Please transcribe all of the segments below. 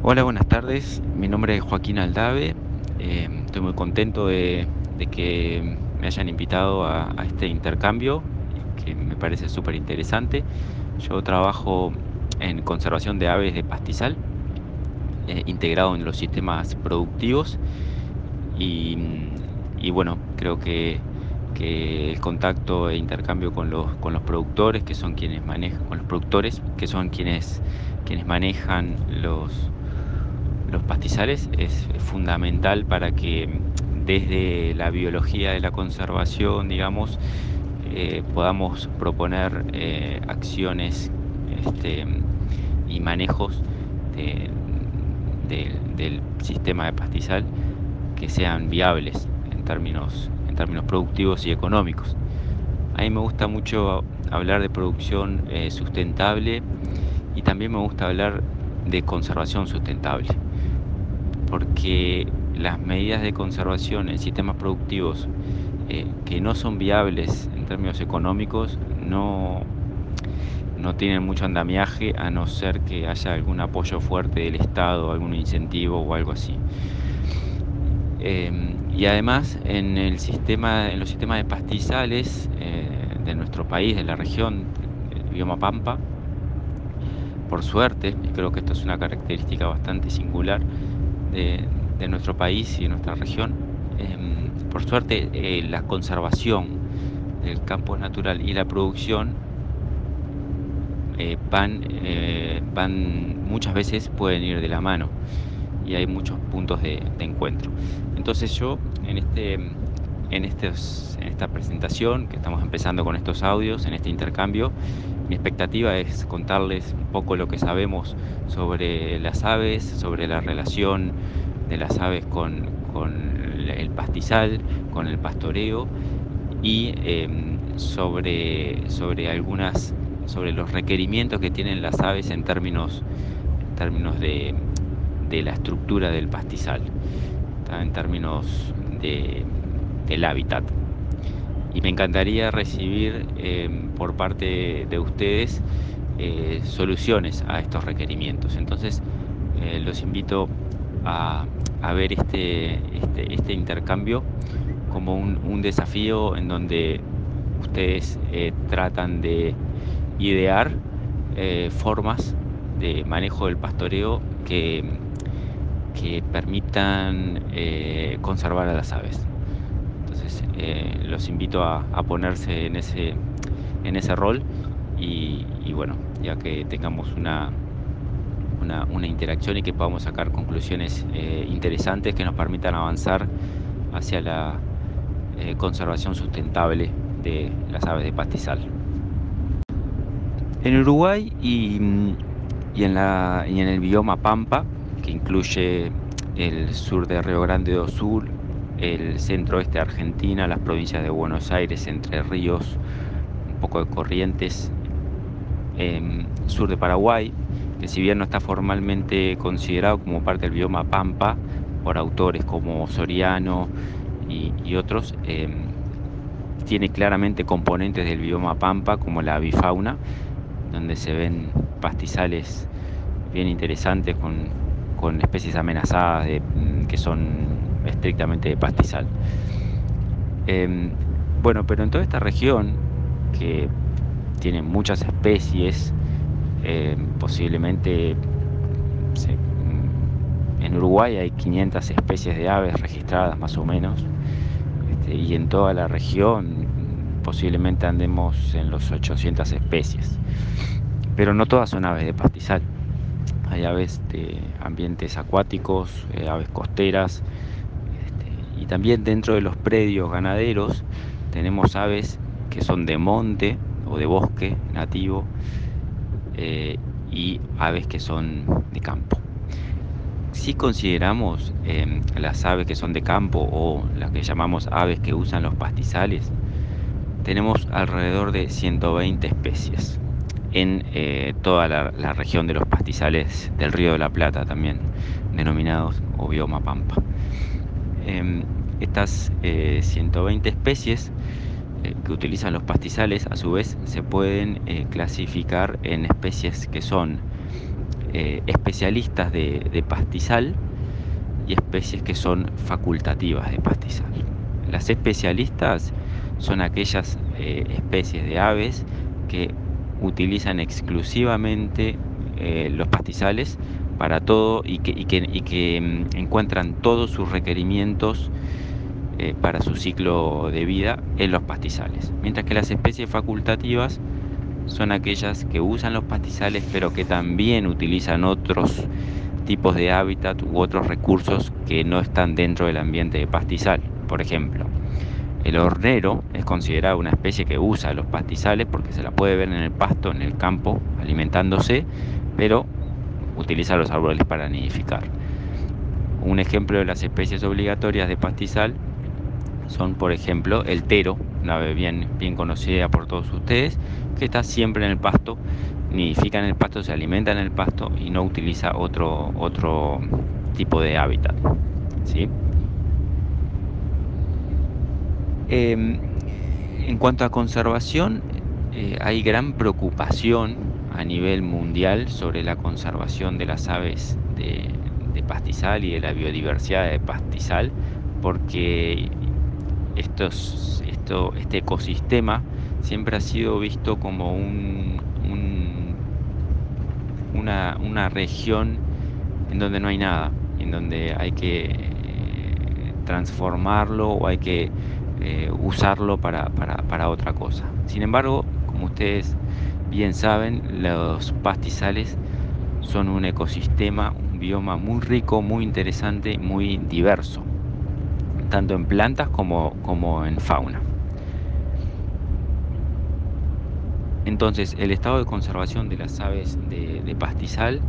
Hola, buenas tardes. Mi nombre es Joaquín Aldave. Eh, estoy muy contento de, que me hayan invitado a, este intercambio, que me parece súper interesante. Yo trabajo en conservación de aves de pastizal, eh, integrado en los sistemas productivos. Y, bueno, creo que, el contacto e intercambio con los, con los productores, que son quienes manejan, con los productores, que son quienes, quienes manejan los los pastizales es fundamental para que desde la biología de la conservación, digamos, eh, podamos proponer eh, acciones este, y manejos del sistema de pastizal que sean viables en términos, en términos productivos y económicos. A mí me gusta mucho hablar de producción eh, sustentable y también me gusta hablar de conservación sustentable porque las medidas de conservación en sistemas productivos eh, que no son viables en términos económicos no, no tienen mucho andamiaje a no ser que haya algún apoyo fuerte del Estado, algún incentivo o algo así. Em, y además en, el sistema, en los sistemas de pastizales eh, de nuestro país, de la región, el bioma Pampa, por suerte, y creo que esto es una característica bastante singular, de, nuestro país y de nuestra región. Em, por suerte, eh, la conservación del campo natural y la producción eh, van, eh, van, muchas veces pueden ir de la mano y hay muchos puntos de, encuentro. Entonces yo en, este, en, estos, en esta presentación que estamos empezando con estos audios, en este intercambio, mi expectativa es contarles un poco lo que sabemos sobre las aves, sobre la relación de las aves con, el pastizal, con el pastoreo y em, sobre, sobre algunas sobre los requerimientos que tienen las aves en términos, términos de, la estructura del pastizal, en términos de, del hábitat y me encantaría recibir em, por parte de ustedes eh, soluciones a estos requerimientos. Entonces eh, los invito a, ver este, este, este, intercambio como un, desafío en donde ustedes eh, tratan de idear formas de manejo del pastoreo que, que permitan conservar a las aves. Eh, los invito a, ponerse en ese, en ese rol y, bueno, ya que tengamos una, una, interacción y que podamos sacar conclusiones eh, interesantes que nos permitan avanzar hacia la eh, conservación sustentable de las aves de pastizal. En Uruguay y, y, en la, y en el bioma Pampa, que incluye el sur de Río Grande do Sul, el centro-oeste de Argentina, las provincias de Buenos Aires, Entre Ríos, un poco de Corrientes, em, sur de Paraguay, que si bien no está formalmente considerado como parte del bioma Pampa por autores como Soriano y, otros, em, tiene claramente componentes del bioma Pampa como la avifauna, donde se ven pastizales bien interesantes con, especies amenazadas que son estrictamente de pastizal. Em, bueno, pero en toda esta región, que tiene muchas especies, em, posiblemente mm, en Uruguay hay 500 especies de aves registradas más o menos, este, y en toda la región posiblemente andemos en los 800 especies, pero no todas son aves de pastizal. Hay aves de ambientes acuáticos, eh, aves costeras, y también dentro de los predios ganaderos tenemos aves que son de monte o de bosque nativo eh, y aves que son de campo. Si consideramos em, las aves que son de campo o las que llamamos aves que usan los pastizales, tenemos alrededor de 120 especies en eh, toda la, la, región de los pastizales del Río de la Plata también, denominados o bioma pampa. Em, estas 120 eh, especies eh, que utilizan los pastizales a su vez se pueden eh, clasificar en especies que son especialistas de, pastizal y especies que son facultativas de pastizal. Las especialistas son aquellas especies de aves que utilizan exclusivamente los pastizales para todo y que, mm, encuentran todos sus requerimientos para su ciclo de vida en los pastizales. Mientras que las especies facultativas son aquellas que usan los pastizales pero que también utilizan otros tipos de hábitat u otros recursos que no están dentro del ambiente de pastizal. Por ejemplo, el hornero es considerado una especie que usa los pastizales porque se la puede ver en el pasto, en el campo, alimentándose, pero utiliza los árboles para nidificar. Un ejemplo de las especies obligatorias de pastizal son, por ejemplo, el tero, una ave bien, conocida por todos ustedes, que está siempre en el pasto, nidifica en el pasto, se alimenta en el pasto y no utiliza otro, otro tipo de hábitat. ¿sí? Em, en cuanto a conservación, eh, hay gran preocupación a nivel mundial sobre la conservación de las aves de, pastizal y de la biodiversidad de pastizal, porque esto, este ecosistema siempre ha sido visto como un, una, región en donde no hay nada, en donde hay que eh, transformarlo o hay que eh, usarlo para, para otra cosa. Sin embargo, como ustedes bien saben, los pastizales son un ecosistema, un bioma muy rico, muy interesante, muy diverso tanto en plantas como, como en fauna. Entonces, el estado de conservación de las aves de, pastizal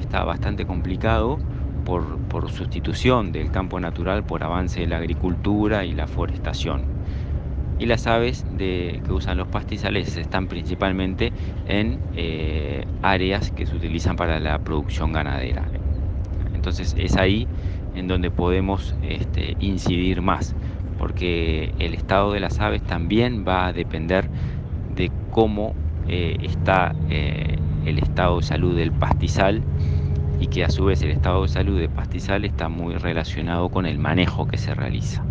está bastante complicado por, sustitución del campo natural por avance de la agricultura y la forestación. Y las aves que usan los pastizales están principalmente en eh, áreas que se utilizan para la producción ganadera. Entonces es ahí en donde podemos este, incidir más, porque el estado de las aves también va a depender de cómo eh, está eh, el estado de salud del pastizal y que a su vez el estado de salud del pastizal está muy relacionado con el manejo que se realiza.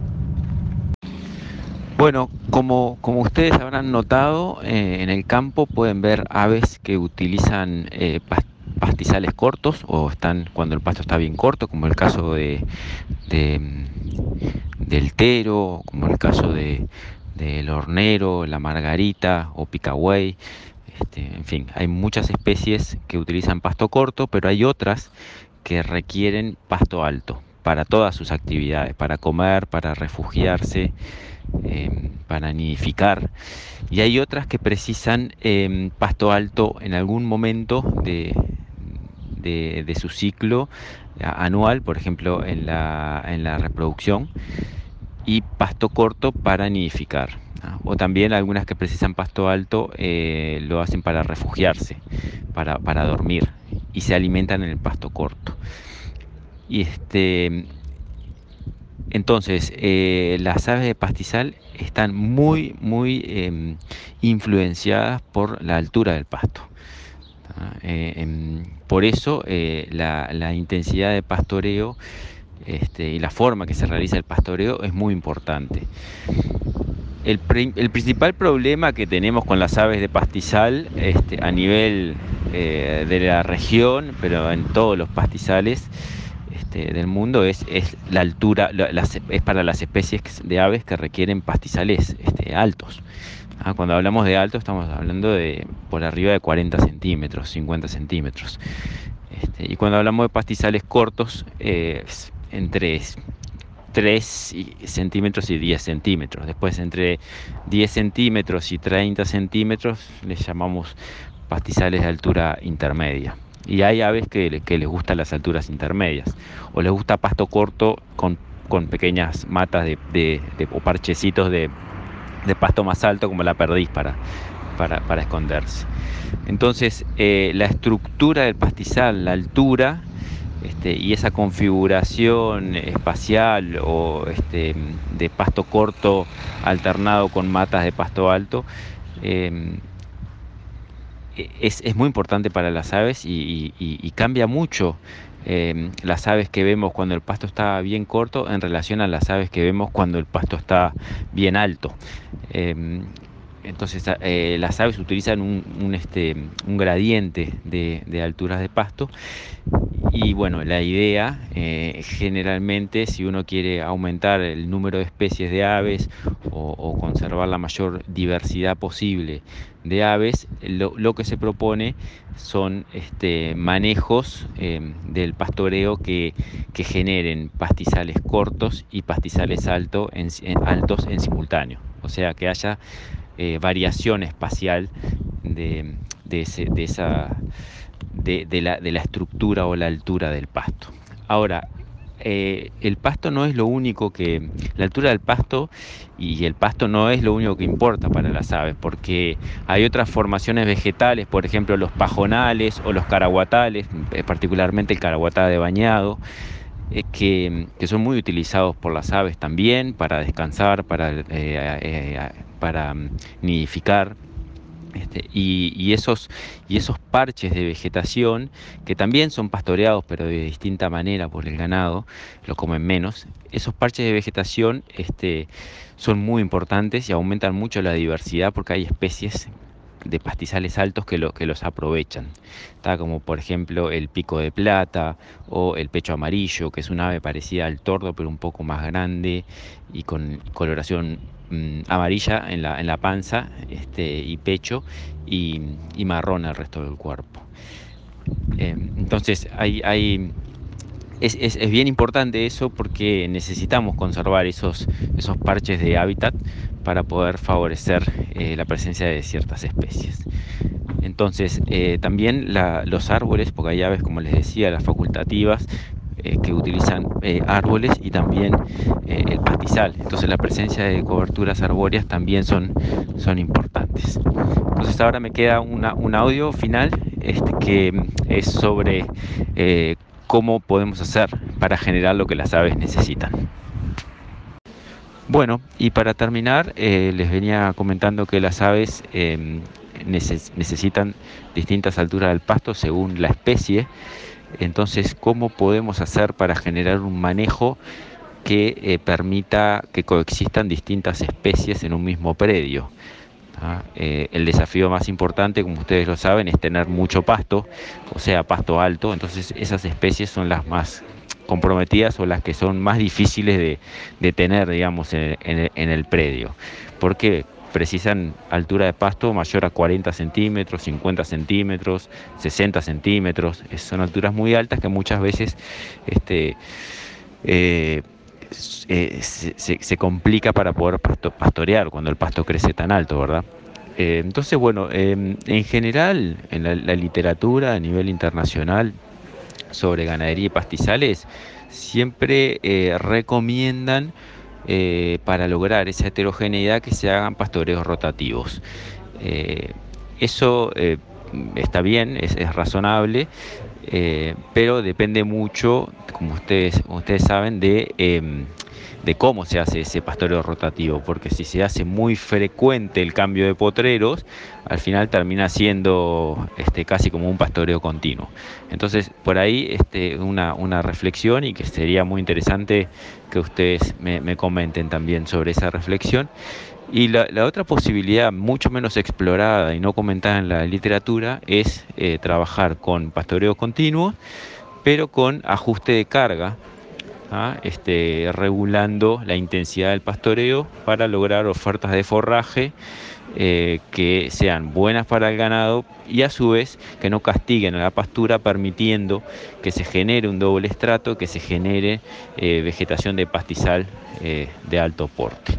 Bueno, como, como ustedes habrán notado, eh, en el campo pueden ver aves que utilizan pastizales pastizales cortos o están cuando el pasto está bien corto, como el caso de, del tero, como el caso de, del hornero, la margarita o picahuey. Este, en fin, hay muchas especies que utilizan pasto corto, pero hay otras que requieren pasto alto para todas sus actividades, para comer, para refugiarse, em, para nidificar. Y hay otras que precisan em, pasto alto en algún momento de, de, su ciclo anual, por ejemplo, en la, en la reproducción, y pasto corto para nidificar. O también algunas que precisan pasto alto eh, lo hacen para refugiarse, para, para, dormir, y se alimentan en el pasto corto. Y este, entonces, eh, las aves de pastizal están muy, muy em, influenciadas por la altura del pasto. Eh, por eso eh, la, intensidad de pastoreo este, y la forma que se realiza el pastoreo es muy importante. El, principal problema que tenemos con las aves de pastizal este, a nivel de la región, pero en todos los pastizales este, del mundo, es, la altura, es para las especies de aves que requieren pastizales altos. Ah, cuando hablamos de alto estamos hablando de por arriba de 40 centímetros, 50 centímetros. Este, y cuando hablamos de pastizales cortos, entre 3 centímetros y 10 centímetros. Después entre 10 centímetros y 30 centímetros les llamamos pastizales de altura intermedia. Y hay aves que, les gustan las alturas intermedias o les gusta pasto corto con, pequeñas matas de, o parchecitos de pasto más alto como la perdiz para, esconderse. Entonces, eh, la estructura del pastizal, la altura este, y esa configuración espacial o este, de pasto corto alternado con matas de pasto alto, em, es, muy importante para las aves y, cambia mucho em, las aves que vemos cuando el pasto está bien corto en relación a las aves que vemos cuando el pasto está bien alto. Em, entonces eh, las aves utilizan un, este, un gradiente de, alturas de pasto y bueno, la idea eh, generalmente si uno quiere aumentar el número de especies de aves o, conservar la mayor diversidad posible de aves, lo, que se propone son este, manejos em, del pastoreo que, generen pastizales cortos y pastizales altos en simultáneo. O sea, que haya eh, variación espacial de, esa, de, la, estructura o la altura del pasto. Ahora, eh, el pasto no es lo único que, la altura del pasto y el pasto no es lo único que importa para las aves, porque hay otras formaciones vegetales, por ejemplo los pajonales o los caraguatales, eh, particularmente el caraguatá de bañado, que, son muy utilizados por las aves también para descansar, para para mm, nidificar. Este, y, esos, y esos parches de vegetación que también son pastoreados pero de distinta manera por el ganado, lo comen menos, esos parches de vegetación este, son muy importantes y aumentan mucho la diversidad porque hay especies de pastizales altos que, que los aprovechan. Está como por ejemplo el pico de plata o el pecho amarillo, que es un ave parecida al tordo pero un poco más grande y con coloración Mm, amarilla en la, en la panza este, y pecho y, marrón el resto del cuerpo. Eh, entonces hay, hay es, es, es, bien importante eso porque necesitamos conservar esos, esos parches de hábitat para poder favorecer eh, la presencia de ciertas especies. Entonces, eh, también los árboles, porque hay aves, como les decía, las facultativas, eh, que utilizan eh, árboles y también eh, el pastizal. Entonces la presencia de coberturas arbóreas también son, son importantes. Entonces ahora me queda un audio final este, que es sobre cómo podemos hacer para generar lo que las aves necesitan. Bueno, y para terminar, les venía comentando que las aves em, necesitan distintas alturas del pasto según la especie entonces, ¿cómo podemos hacer para generar un manejo que eh, permita que coexistan distintas especies en un mismo predio? ¿Ah? Eh, el desafío más importante, como ustedes lo saben, es tener mucho pasto, o sea, pasto alto. Entonces, esas especies son las más comprometidas o las que son más difíciles de, tener, digamos, en, en el predio. ¿Por qué? Precisan altura de pasto mayor a 40 centímetros, 50 centímetros, 60 centímetros. Son alturas muy altas que muchas veces este, eh, eh, se, complica para poder pastorear cuando el pasto crece tan alto, ¿verdad? Eh, entonces, bueno, em, en general, en la, la literatura a nivel internacional sobre ganadería y pastizales, siempre recomiendan eh, para lograr esa heterogeneidad que se hagan pastoreos rotativos. Eh, eso eh, está bien, es, razonable, pero depende mucho, como ustedes, ustedes saben, de em, de cómo se hace ese pastoreo rotativo, porque si se hace muy frecuente el cambio de potreros, al final termina siendo este, casi como un pastoreo continuo. Entonces, por ahí este, una, una reflexión y que sería muy interesante que ustedes me, comenten también sobre esa reflexión. Y la, otra posibilidad, mucho menos explorada y no comentada en la literatura, es eh, trabajar con pastoreo continuo, pero con ajuste de carga ¿ah? este, regulando la intensidad del pastoreo para lograr ofertas de forraje eh, que sean buenas para el ganado y a su vez que no castiguen a la pastura permitiendo que se genere un doble estrato, que se genere eh, vegetación de pastizal eh, de alto porte.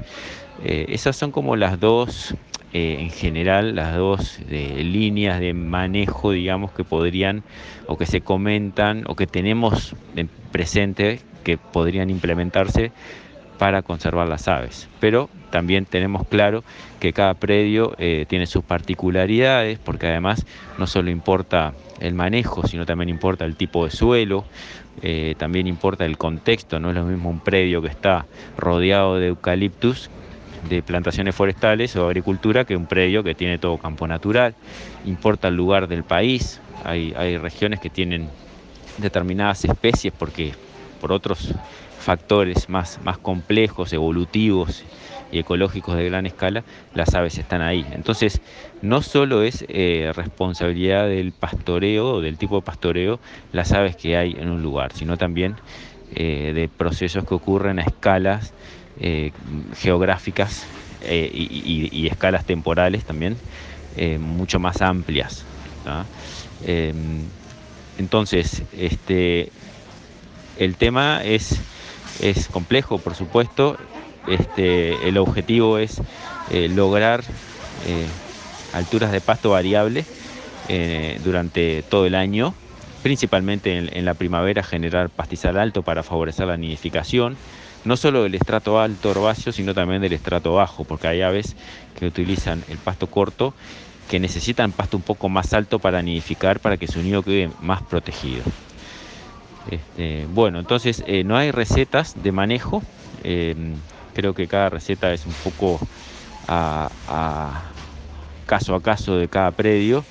esas son como las dos en general las dos líneas de manejo, digamos, que podrían o que se comentan o que tenemos presente que podrían implementarse para conservar las aves. Pero también tenemos claro que cada predio eh, tiene sus particularidades, porque además no solo importa el manejo, sino también importa el tipo de suelo, eh, también importa el contexto, no es lo mismo un predio que está rodeado de eucaliptus de plantaciones forestales o agricultura que un predio que tiene todo campo natural. Importa el lugar del país, hay, hay regiones que tienen determinadas especies porque por otros factores más, más complejos, evolutivos y ecológicos de gran escala, las aves están ahí. Entonces, no solo es eh, responsabilidad del pastoreo, del tipo de pastoreo, las aves que hay en un lugar, sino también eh, de procesos que ocurren a escalas eh, geográficas y, escalas temporales también mucho más amplias. Em, entonces, este, el tema es, es complejo, por supuesto, este, el objetivo es eh, lograr eh, alturas de pasto variables eh, durante todo el año, principalmente en, la primavera generar pastizal alto para favorecer la nidificación, no solo del estrato alto herbáceo, sino también del estrato bajo, porque hay aves que utilizan el pasto corto que necesitan pasto un poco más alto para nidificar para que su nido quede más protegido. Este, bueno, entonces no hay recetas de manejo. Creo que cada receta es un poco caso a caso de cada predio.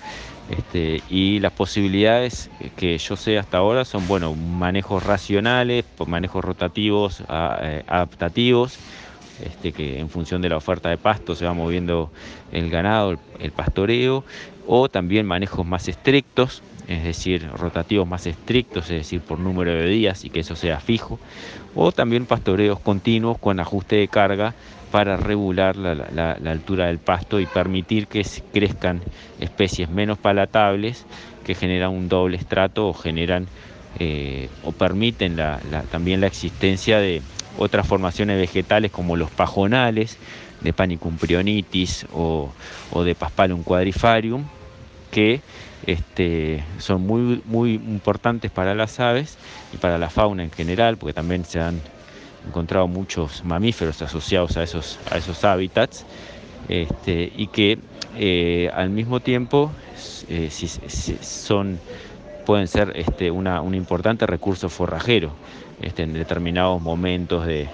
Este, y las posibilidades que yo sé hasta ahora son bueno manejos racionales, manejos rotativos, eh, adaptativos, este, que en función de la oferta de pasto se va moviendo el ganado, el pastoreo, o también manejos más estrictos, es decir, rotativos más estrictos, es decir, por número de días y que eso sea fijo, o también pastoreos continuos con ajuste de carga para regular la, altura del pasto y permitir que crezcan especies menos palatables que generan un doble estrato o generan eh, o permiten también la existencia de otras formaciones vegetales como los pajonales de Panicum prionitis o, o de Paspalum quadrifarium que este, son muy, muy importantes para las aves y para la fauna en general, porque también se han encontrado muchos mamíferos asociados a esos, a esos hábitats, este, y que eh, al mismo tiempo eh, son, pueden ser este, una, un importante recurso forrajero en determinados momentos de,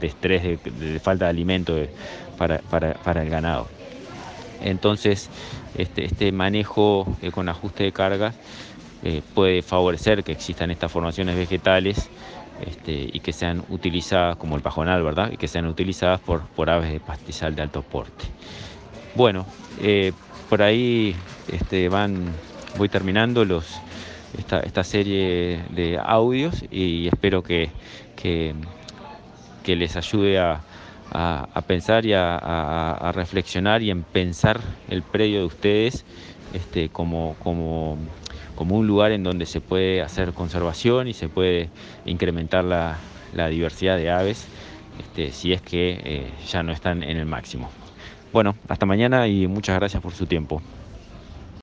estrés, de, falta de alimento para, para el ganado. Entonces, este, este manejo eh, con ajuste de cargas eh, puede favorecer que existan estas formaciones vegetales este, y que sean utilizadas como el pajonal, ¿verdad? Y que sean utilizadas por, por aves de pastizal de alto porte. Bueno, eh, por ahí este, van, voy terminando los, esta, serie de audios y espero que, que les ayude a, a, pensar y a, reflexionar y en pensar el predio de ustedes este, como, un lugar en donde se puede hacer conservación y se puede incrementar la, diversidad de aves este, si es que eh, ya no están en el máximo. Bueno, hasta mañana y muchas gracias por su tiempo.